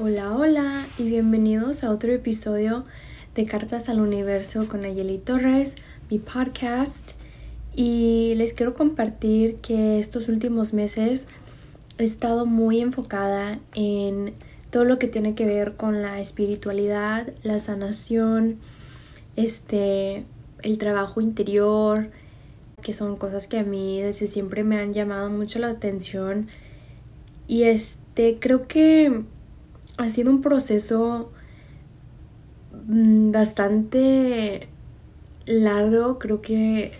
Hola, hola y bienvenidos a otro episodio de Cartas al Universo con Ayeli Torres, mi podcast. Y les quiero compartir que estos últimos meses he estado muy enfocada en todo lo que tiene que ver con la espiritualidad, la sanación, este, el trabajo interior, que son cosas que a mí desde siempre me han llamado mucho la atención. Y este, creo que ha sido un proceso mm, bastante largo. Creo que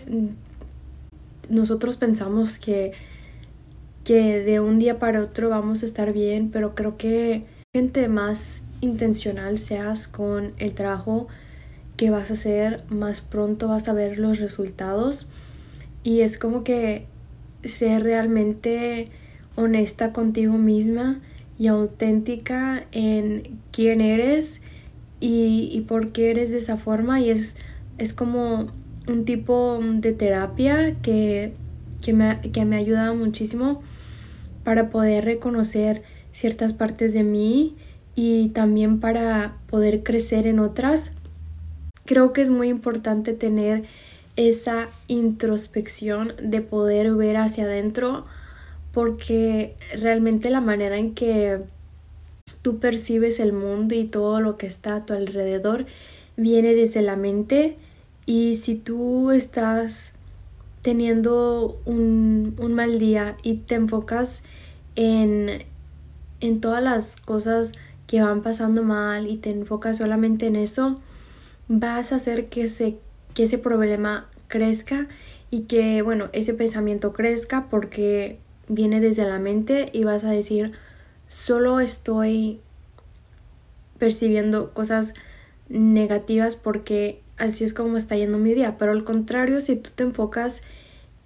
nosotros pensamos que, que de un día para otro vamos a estar bien, pero creo que gente más intencional seas con el trabajo que vas a hacer, más pronto vas a ver los resultados. Y es como que ser realmente honesta contigo misma y auténtica en quién eres y, por qué eres de esa forma y es, es como un tipo de terapia que, que, me, que me ha ayudado muchísimo para poder reconocer ciertas partes de mí y también para poder crecer en otras. Creo que es muy importante tener esa introspección de poder ver hacia adentro porque realmente la manera en que tú percibes el mundo y todo lo que está a tu alrededor viene desde la mente. Y si tú estás teniendo un, mal día y te enfocas en, en todas las cosas que van pasando mal y te enfocas solamente en eso, vas a hacer que ese, que ese problema crezca y que, bueno, ese pensamiento crezca porque viene desde la mente y vas a decir, solo estoy percibiendo cosas negativas porque así es como está yendo mi día. Pero al contrario, si tú te enfocas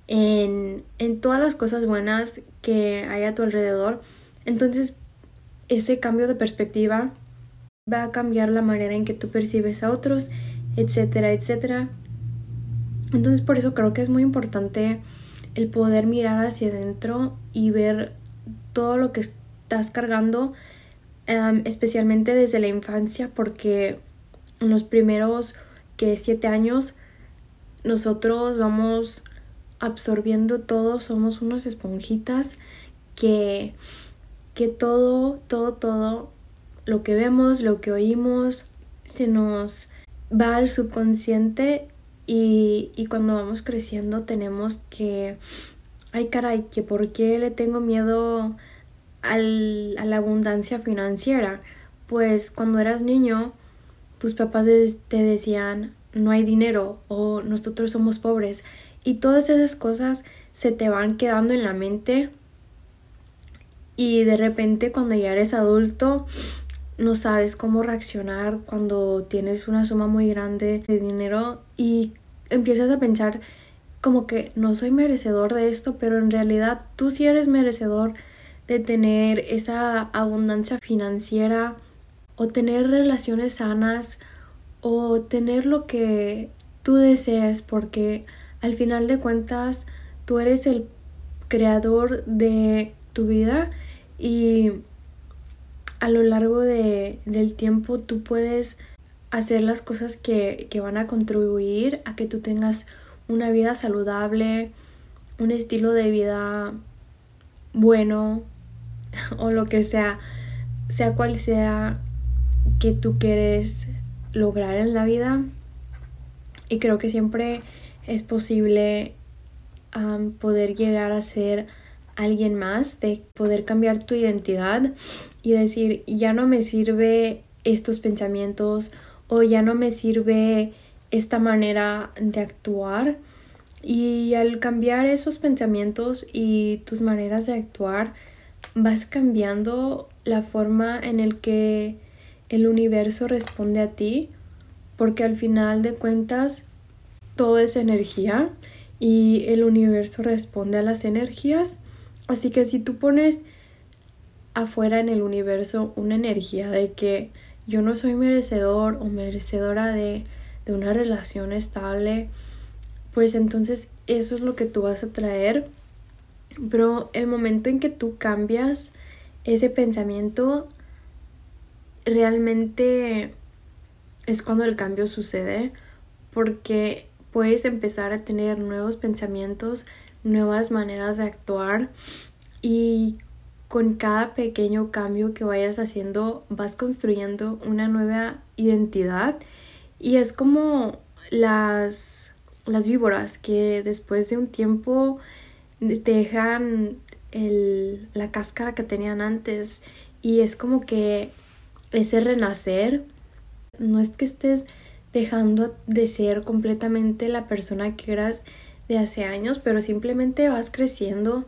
en, en todas las cosas buenas que hay a tu alrededor, entonces ese cambio de perspectiva va a cambiar la manera en que tú percibes a otros, etcétera, etcétera. Entonces por eso creo que es muy importante el poder mirar hacia adentro y ver todo lo que estás cargando, em, especialmente desde la infancia, porque en los primeros que siete años nosotros vamos absorbiendo todo, somos unas esponjitas que, que todo, todo, todo, lo que vemos, lo que oímos, se nos va al subconsciente y, y cuando vamos creciendo tenemos que, ay caray, que por qué le tengo miedo al, a la abundancia financiera. Pues cuando eras niño, tus papás te decían, no hay dinero o nosotros somos pobres. Y todas esas cosas se te van quedando en la mente y de repente cuando ya eres adulto no sabes cómo reaccionar cuando tienes una suma muy grande de dinero y empiezas a pensar como que no soy merecedor de esto, pero en realidad tú sí eres merecedor de tener esa abundancia financiera o tener relaciones sanas o tener lo que tú deseas porque al final de cuentas tú eres el creador de tu vida y a lo largo de, del tiempo tú puedes hacer las cosas que, que van a contribuir a que tú tengas una vida saludable, un estilo de vida bueno o lo que sea, sea cual sea que tú quieres lograr en la vida. Y creo que siempre es posible poder llegar a ser alguien más, de poder cambiar tu identidad y decir, ya no me sirve estos pensamientos o ya no me sirve esta manera de actuar. Y al cambiar esos pensamientos y tus maneras de actuar, vas cambiando la forma en el que el universo responde a ti, porque al final de cuentas todo es energía y el universo responde a las energías Así que si tú pones afuera en el universo una energía de que yo no soy merecedor o merecedora de, de una relación estable, pues entonces eso es lo que tú vas a traer. Pero el momento en que tú cambias ese pensamiento, realmente es cuando el cambio sucede porque puedes empezar a tener nuevos pensamientos, nuevas maneras de actuar y con cada pequeño cambio que vayas haciendo vas construyendo una nueva identidad. Y es como las, las víboras que después de un tiempo dejan el, la cáscara que tenían antes. Y es como que ese renacer no es que estés dejando de ser completamente la persona que eras de hace años, pero simplemente vas creciendo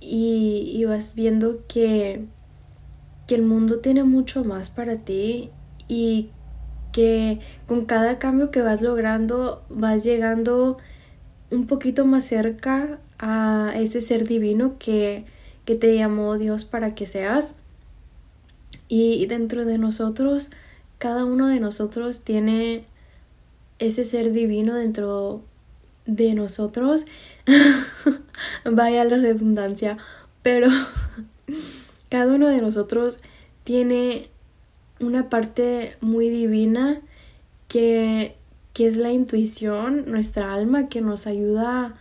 y, vas viendo que, que el mundo tiene mucho más para ti y que con cada cambio que vas logrando vas llegando un poquito más cerca a ese ser divino que, que te llamó Dios para que seas. Y dentro de nosotros, cada uno de nosotros tiene ese ser divino dentro de nosotros. Vaya la redundancia, pero cada uno de nosotros tiene una parte muy divina que, que es la intuición, nuestra alma que nos ayuda,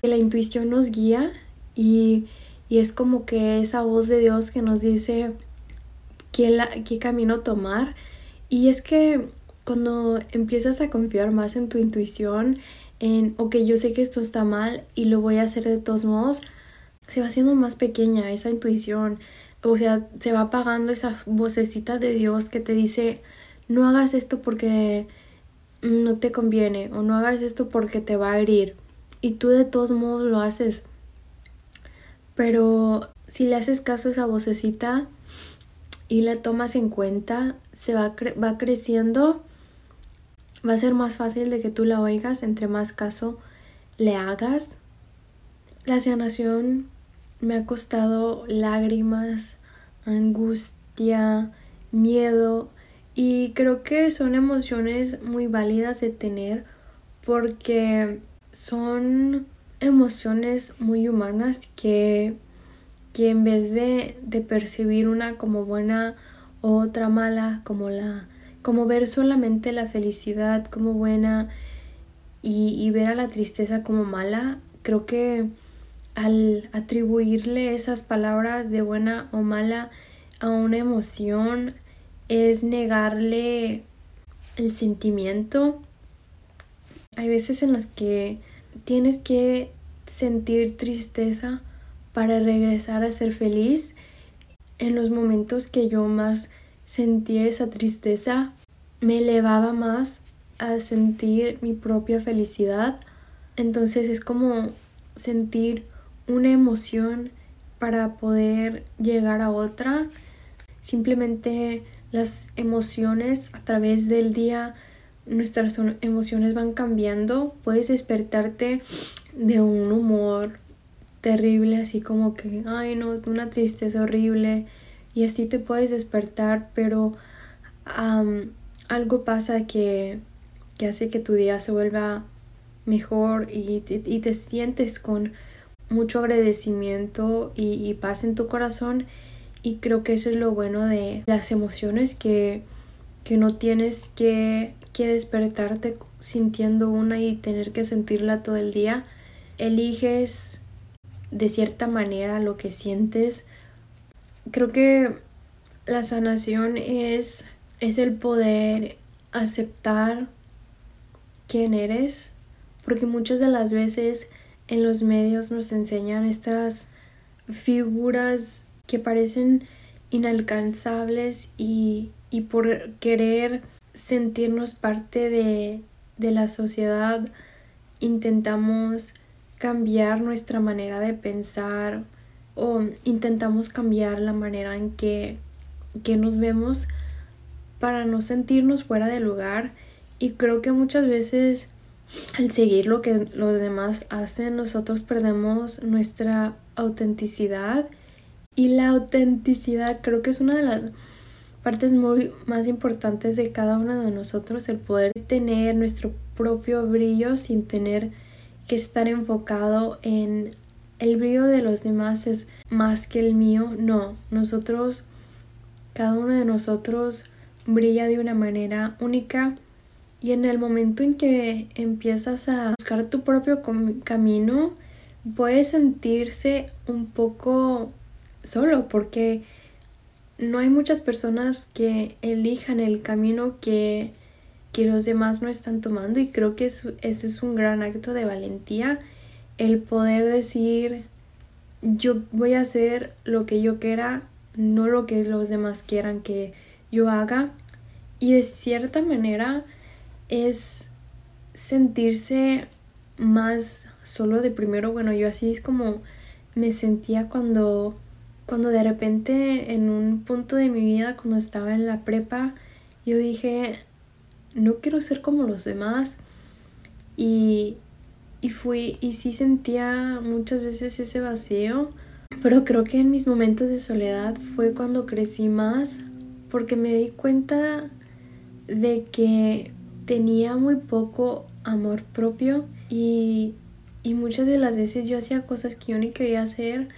que la intuición nos guía y, y es como que esa voz de Dios que nos dice qué, la, qué camino tomar. Y es que cuando empiezas a confiar más en tu intuición, en, ok, yo sé que esto está mal y lo voy a hacer de todos modos, se va haciendo más pequeña esa intuición. O sea, se va apagando esa vocecita de Dios que te dice, no hagas esto porque no te conviene o no hagas esto porque te va a herir. Y tú de todos modos lo haces. Pero si le haces caso a esa vocecita y la tomas en cuenta, se va, va creciendo va a ser más fácil de que tú la oigas entre más caso le hagas. La sanación me ha costado lágrimas, angustia, miedo y creo que son emociones muy válidas de tener porque son emociones muy humanas que, que en vez de, de percibir una como buena o otra mala como la como ver solamente la felicidad como buena y, ver a la tristeza como mala, creo que al atribuirle esas palabras de buena o mala a una emoción es negarle el sentimiento. Hay veces en las que tienes que sentir tristeza para regresar a ser feliz. En los momentos que yo más sentí esa tristeza me elevaba más a sentir mi propia felicidad. Entonces es como sentir una emoción para poder llegar a otra. Simplemente las emociones a través del día, nuestras emociones van cambiando. Puedes despertarte de un humor terrible, así como que, ay no, una tristeza horrible. Y así te puedes despertar, pero algo pasa que, hace que tu día se vuelva mejor y, te sientes con mucho agradecimiento y, paz en tu corazón. Y creo que eso es lo bueno de las emociones que, que no tienes que, que despertarte sintiendo una y tener que sentirla todo el día. Eliges de cierta manera lo que sientes creo que la sanación es es el poder aceptar quién eres, porque muchas de las veces en los medios nos enseñan estas figuras que parecen inalcanzables y, y por querer sentirnos parte de, de la sociedad intentamos cambiar nuestra manera de pensar o intentamos cambiar la manera en que, que nos vemos para no sentirnos fuera de lugar. Y creo que muchas veces al seguir lo que los demás hacen nosotros perdemos nuestra autenticidad. Y la autenticidad creo que es una de las partes muy más importantes de cada uno de nosotros el poder tener nuestro propio brillo sin tener que estar enfocado en el brillo de los demás es más que el mío. No nosotros cada uno de nosotros brilla de una manera única y en el momento en que empiezas a buscar tu propio camino, puedes sentirse un poco solo porque no hay muchas personas que elijan el camino que, que los demás no están tomando y creo que eso, eso es un gran acto de valentía, el poder decir yo voy a hacer lo que yo quiera, no lo que los demás quieran que yo haga. Y de cierta manera es sentirse más solo de primero, bueno, yo así es como me sentía cuando cuando de repente en un punto de mi vida cuando estaba en la prepa yo dije no quiero ser como los demás. Y y fui y sí sentía muchas veces ese vacío pero creo que en mis momentos de soledad fue cuando crecí más porque me di cuenta de que tenía muy poco amor propio y, y muchas de las veces yo hacía cosas que yo ni quería hacer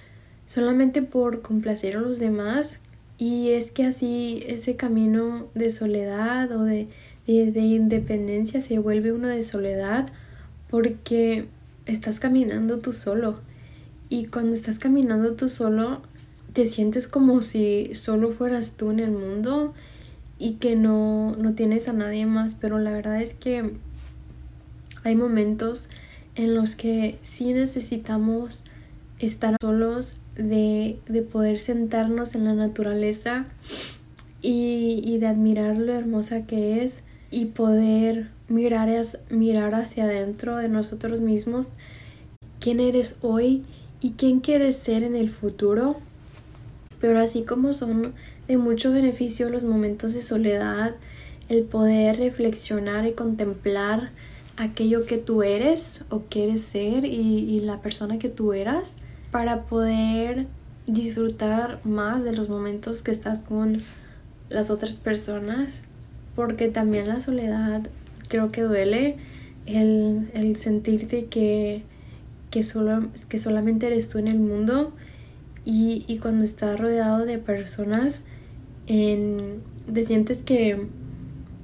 solamente por complacer a los demás. Y es que así ese camino de soledad o de, de, de independencia se vuelve uno de soledad porque estás caminando tú solo. Y cuando estás caminando tú solo te sientes como si solo fueras tú en el mundo y que no, no tienes a nadie más, pero la verdad es que hay momentos en los que sí necesitamos estar solos, de, de poder sentarnos en la naturaleza y, y, de admirar lo hermosa que es y poder mirar, mirar hacia adentro de nosotros mismos, quién eres hoy y quién quieres ser en el futuro. Pero así como son de mucho beneficio los momentos de soledad, el poder reflexionar y contemplar aquello que tú eres o quieres ser y, la persona que tú eras para poder disfrutar más de los momentos que estás con las otras personas porque también la soledad creo que duele el, el sentirte que, que, solo, que solamente eres tú en el mundo y, y cuando estás rodeado de personas te sientes que,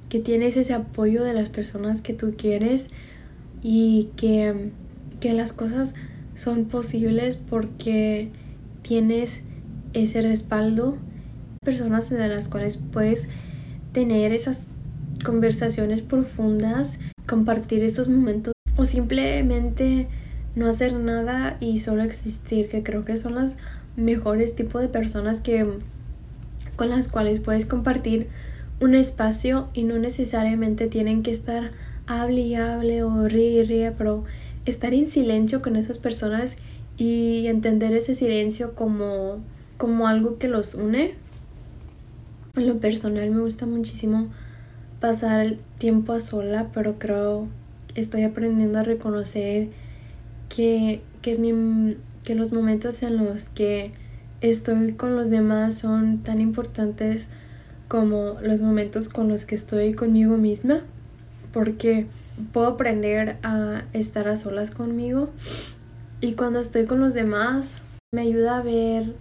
que tienes ese apoyo de las personas que tú quieres y que, que las cosas son posibles porque tienes ese respaldo, personas de las cuales puedes tener esas conversaciones profundas, compartir esos momentos o simplemente no hacer nada y solo existir, que creo que son las mejores tipos de personas que con las cuales puedes compartir un espacio y no necesariamente tienen que estar hable y hable o ríe y ríe, pero estar en silencio con esas personas y entender ese silencio como, como algo que los une. En lo personal me gusta muchísimo pasar el tiempo a sola, pero creo estoy aprendiendo a reconocer que, que, es mi, que los momentos en los que estoy con los demás son tan importantes como los momentos con los que estoy conmigo misma, porque puedo aprender a estar a solas conmigo y cuando estoy con los demás me ayuda a ver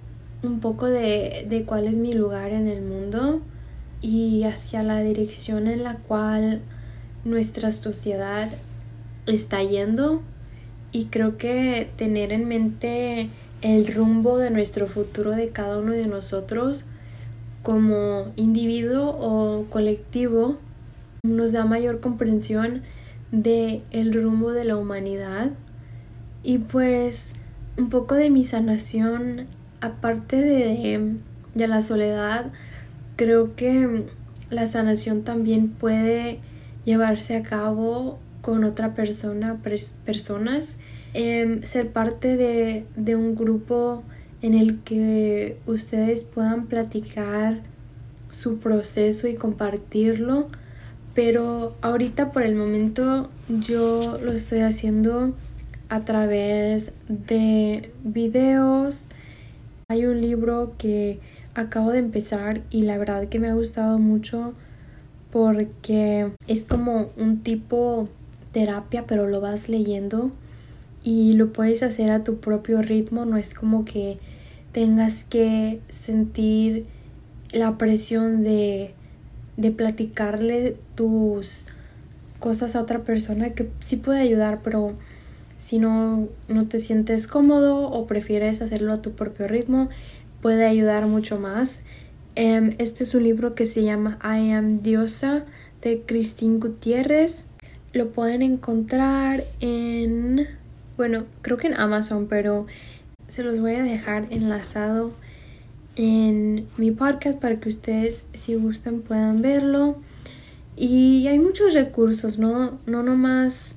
un poco de, de cuál es mi lugar en el mundo y hacia la dirección en la cual nuestra sociedad está yendo. Y creo que tener en mente el rumbo de nuestro futuro de cada uno de nosotros como individuo o colectivo nos da mayor comprensión de el rumbo de la humanidad. Y pues un poco de mi sanación aparte de, de la soledad creo que la sanación también puede llevarse a cabo con otra persona personas. Em, ser parte de, de un grupo en el que ustedes puedan platicar su proceso y compartirlo pero ahorita por el momento yo lo estoy haciendo a través de videos hay un libro que acabo de empezar y la verdad que me ha gustado mucho porque es como un tipo terapia pero lo vas leyendo y lo puedes hacer a tu propio ritmo, no es como que tengas que sentir la presión de de platicarle tus cosas a otra persona que sí puede ayudar, pero si no, no te sientes cómodo o prefieres hacerlo a tu propio ritmo, puede ayudar mucho más. Em, este es un libro que se llama I Am Diosa de Christine Gutiérrez. Lo pueden encontrar en, bueno, creo que en Amazon, pero se los voy a dejar enlazado en mi podcast para que ustedes, si gustan, puedan verlo. Y hay muchos recursos, ¿no? No nomás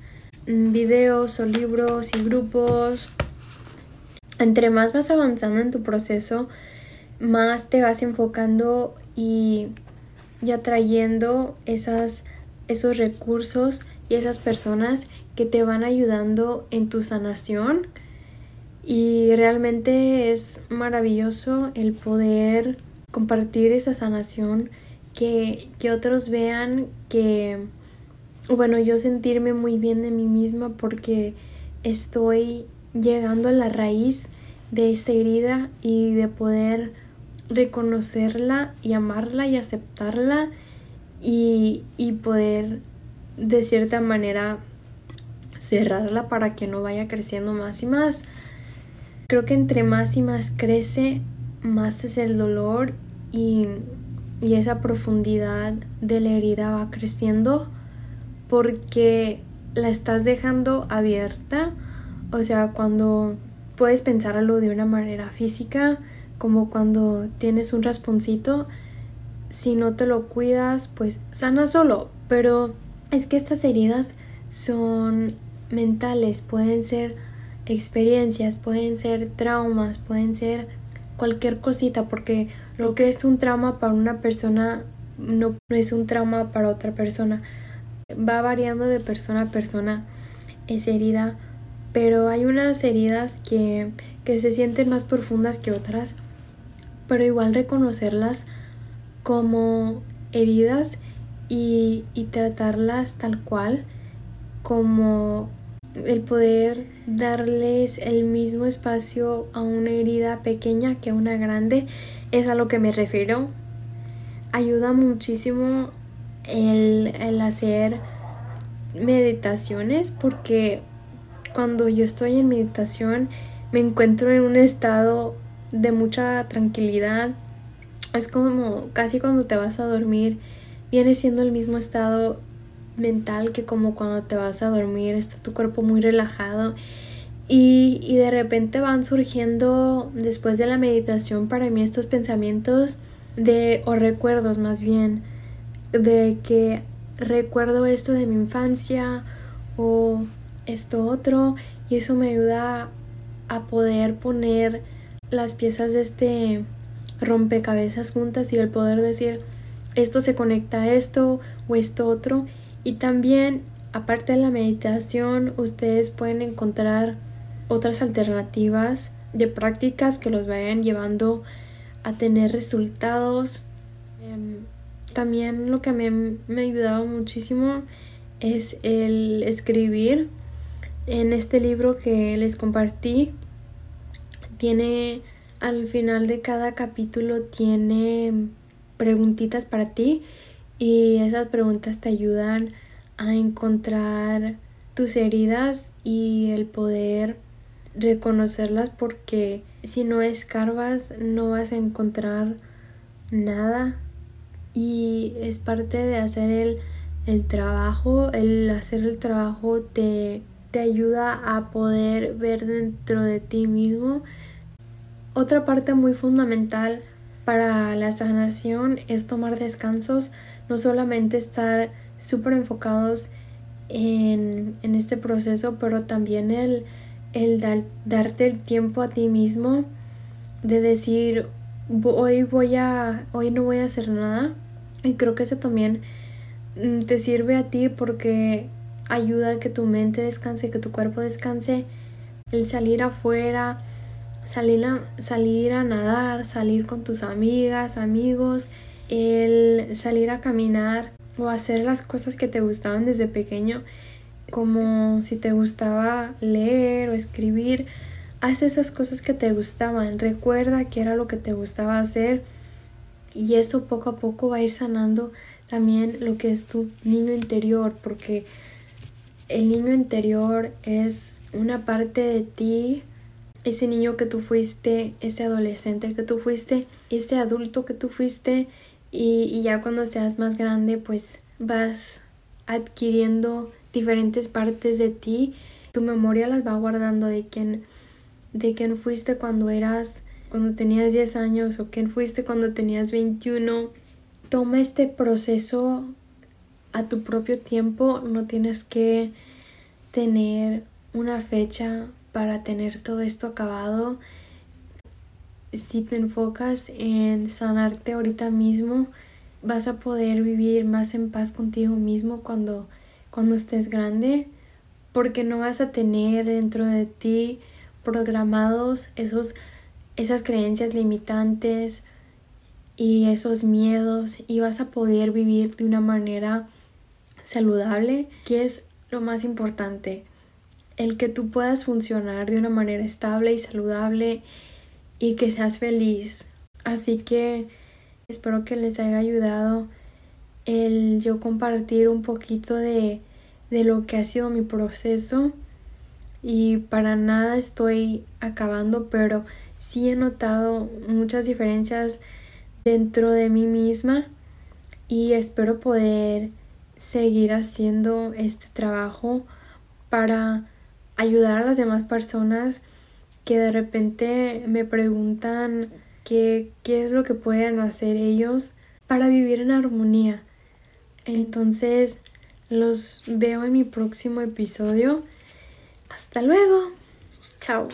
videos o libros y grupos. Entre más vas avanzando en tu proceso, más te vas enfocando y, atrayendo esas, esos recursos y esas personas que te van ayudando en tu sanación. Y realmente es maravilloso el poder compartir esa sanación que, otros vean que, bueno, yo sentirme muy bien de mí misma porque estoy llegando a la raíz de esa herida y de poder reconocerla y amarla y aceptarla y, y poder de cierta manera cerrarla para que no vaya creciendo más y más. Creo que entre más y más crece, más es el dolor y y esa profundidad de la herida va creciendo porque la estás dejando abierta. O sea, cuando puedes pensarlo de una manera física, como cuando tienes un rasponcito, si no te lo cuidas, pues sana solo. Pero es que estas heridas son mentales, pueden ser experiencias, pueden ser traumas, pueden ser cualquier cosita, porque lo que es un trauma para una persona no, es un trauma para otra persona. Va variando de persona a persona esa herida, pero hay unas heridas que, que se sienten más profundas que otras, pero igual reconocerlas como heridas y, y tratarlas tal cual como el poder darles el mismo espacio a una herida pequeña que a una grande es a lo que me refiero. Ayuda muchísimo el, el hacer meditaciones porque cuando yo estoy en meditación me encuentro en un estado de mucha tranquilidad. Es como casi cuando te vas a dormir, viene siendo el mismo estado mental que como cuando te vas a dormir, está tu cuerpo muy relajado y, y, de repente van surgiendo después de la meditación para mí estos pensamientos de o recuerdos más bien de que recuerdo esto de mi infancia o esto otro y eso me ayuda a poder poner las piezas de este rompecabezas juntas y el poder decir esto se conecta a esto o esto otro y también aparte de la meditación ustedes pueden encontrar otras alternativas de prácticas que los vayan llevando a tener resultados. Em, también lo que mí me ha ayudado muchísimo es el escribir. En este libro que les compartí, tiene al final de cada capítulo tiene preguntitas para ti y esas preguntas te ayudan a encontrar tus heridas y el poder reconocerlas porque si no escarbas no vas a encontrar nada y es parte de hacer el, el trabajo, el hacer el trabajo te, te ayuda a poder ver dentro de ti mismo. Otra parte muy fundamental para la sanación es tomar descansos, no solamente estar súper enfocados en, en este proceso, pero también el el darte el tiempo a ti mismo de decir hoy voy a hoy no voy a hacer nada. Y creo que eso también mm, te sirve a ti porque ayuda a que tu mente descanse, que tu cuerpo descanse, el salir afuera, salir a, salir a nadar, salir con tus amigas, amigos, el salir a caminar o hacer las cosas que te gustaban desde pequeño como si te gustaba leer o escribir, haz esas cosas que te gustaban, recuerda que era lo que te gustaba hacer y eso poco a poco va a ir sanando también lo que es tu niño interior, porque el niño interior es una parte de ti, ese niño que tú fuiste, ese adolescente que tú fuiste, ese adulto que tú fuiste y, ya cuando seas más grande pues vas adquiriendo diferentes partes de ti, tu memoria las va guardando de quién de quién fuiste cuando eras cuando tenías 10 años o quién fuiste cuando tenías 21. Toma este proceso a tu propio tiempo, no tienes que tener una fecha para tener todo esto acabado. Si te enfocas en sanarte ahorita mismo, vas a poder vivir más en paz contigo mismo cuando, cuando estés grande, porque no vas a tener dentro de ti programados esos, esas creencias limitantes y esos miedos y vas a poder vivir de una manera saludable, que es lo más importante, el que tú puedas funcionar de una manera estable y saludable y que seas feliz. Así que espero que les haya ayudado el yo compartir un poquito de, de lo que ha sido mi proceso y para nada estoy acabando, pero sí he notado muchas diferencias dentro de mí misma y espero poder seguir haciendo este trabajo para ayudar a las demás personas que de repente me preguntan qué, qué es lo que pueden hacer ellos para vivir en armonía. Entonces los veo en mi próximo episodio. Hasta luego. Chao.